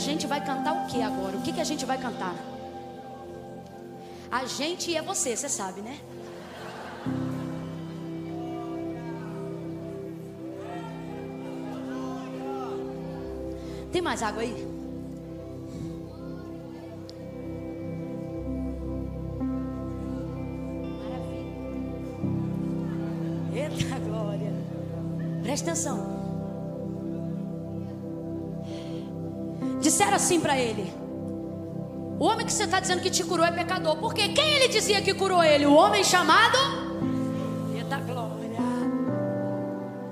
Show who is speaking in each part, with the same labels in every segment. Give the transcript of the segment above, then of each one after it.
Speaker 1: gente vai cantar o que agora? O que, que a gente vai cantar? A gente é você, você sabe, né? Tem mais água aí? Maravilha. Eita glória. Presta atenção. Disseram assim para ele: O homem que você está dizendo que te curou é pecador. Porque quem ele dizia que curou ele? O homem chamado? Eita glória.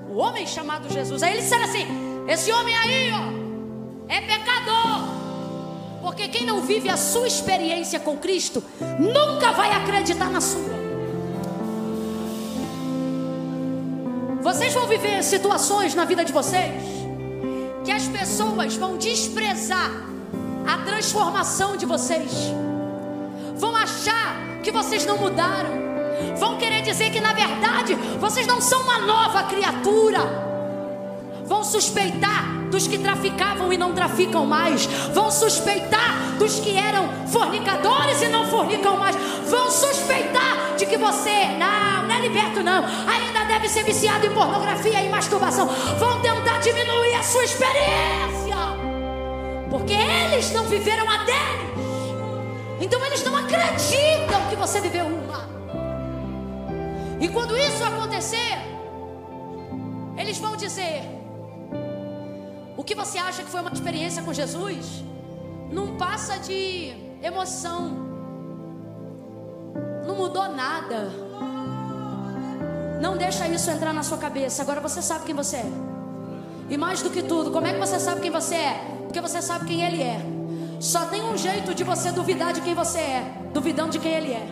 Speaker 1: O homem chamado Jesus. Aí eles disseram assim: Esse homem aí, ó é pecador. Porque quem não vive a sua experiência com Cristo nunca vai acreditar na sua. Vocês vão viver situações na vida de vocês pessoas vão desprezar a transformação de vocês, vão achar que vocês não mudaram, vão querer dizer que na verdade vocês não são uma nova criatura, vão suspeitar dos que traficavam e não traficam mais, vão suspeitar dos que eram fornicadores e não fornicam mais, vão suspeitar de que você, não, não é liberto não, ainda deve ser viciado em pornografia e masturbação, vão tentar diminuir a sua experiência, porque eles não viveram a deles, então eles não acreditam que você viveu uma. E quando isso acontecer, eles vão dizer: o que você acha que foi uma experiência com Jesus? Não passa de emoção, não mudou nada. Não deixa isso entrar na sua cabeça. Agora você sabe quem você é. E mais do que tudo, como é que você sabe quem você é? Porque você sabe quem Ele é. Só tem um jeito de você duvidar de quem você é, duvidando de quem Ele é.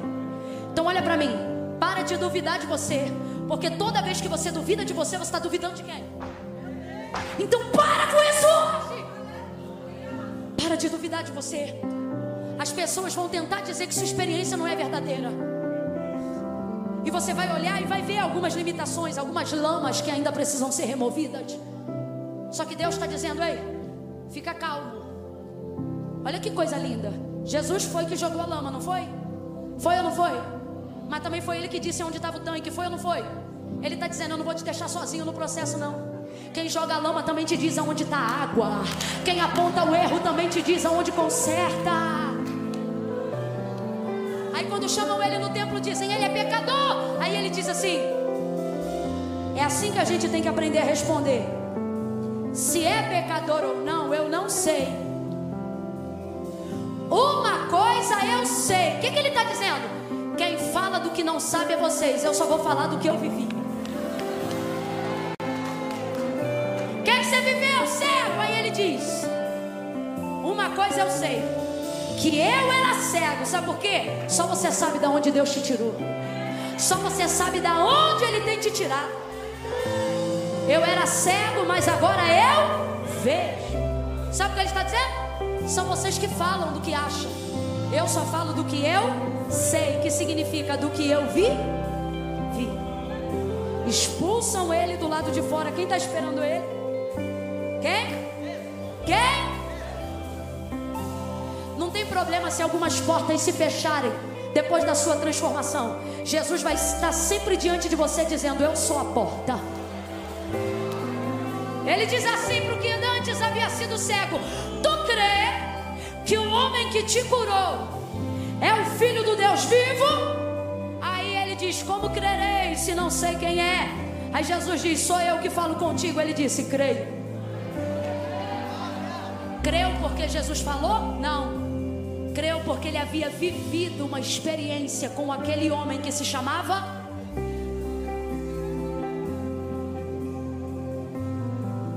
Speaker 1: Então olha para mim, para de duvidar de você, porque toda vez que você duvida de você, você está duvidando de quem? Então para com isso hoje. Para de duvidar de você. As pessoas vão tentar dizer que sua experiência não é verdadeira. E você vai olhar e vai ver algumas limitações, algumas lamas que ainda precisam ser removidas. Só que Deus está dizendo: ei, fica calmo. Olha que coisa linda. Jesus foi que jogou a lama, não foi? Foi ou não foi? Mas também foi ele que disse onde estava o tanque, foi ou não foi? Ele está dizendo: eu não vou te deixar sozinho no processo, não. Quem joga a lama também te diz aonde está a água. Quem aponta o erro também te diz aonde conserta. Aí quando chamam ele no templo dizem ele é pecador. Aí ele diz assim: É assim que a gente tem que aprender a responder. Se é pecador ou não, eu não sei. Uma coisa eu sei. O que, que ele está dizendo? Quem fala do que não sabe é vocês. Eu só vou falar do que eu vivi. diz: Uma coisa eu sei, que eu era cego, sabe por quê? Só você sabe de onde Deus te tirou, só você sabe de onde Ele tem te tirado. Eu era cego, mas agora eu vejo. Sabe o que ele está dizendo? São vocês que falam do que acham. Eu só falo do que eu sei, que significa do que eu vi, vi. Expulsam ele do lado de fora. Quem está esperando ele? Quem? Quem? Problema se algumas portas se fecharem depois da sua transformação. Jesus vai estar sempre diante de você dizendo: Eu sou a porta. Ele diz assim para o que antes havia sido cego: Tu crê que o homem que te curou é o filho do Deus vivo? Aí ele diz: Como crerei se não sei quem é? Aí Jesus diz: Sou eu que falo contigo. Ele disse: Creio. Creu porque Jesus falou? Não. Creu porque ele havia vivido uma experiência com aquele homem que se chamava.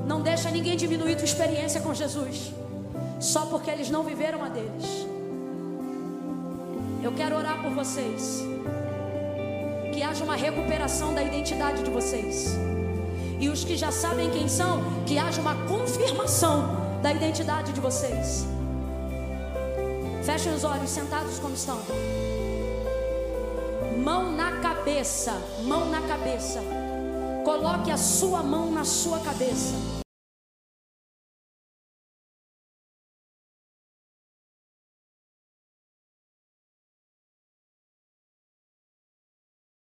Speaker 1: Não deixa ninguém diminuir tua experiência com Jesus, só porque eles não viveram a deles. Eu quero orar por vocês, que haja uma recuperação da identidade de vocês, e os que já sabem quem são, que haja uma confirmação da identidade de vocês. Fechem os olhos, sentados como estão. Mão na cabeça, mão na cabeça. Coloque a sua mão na sua cabeça.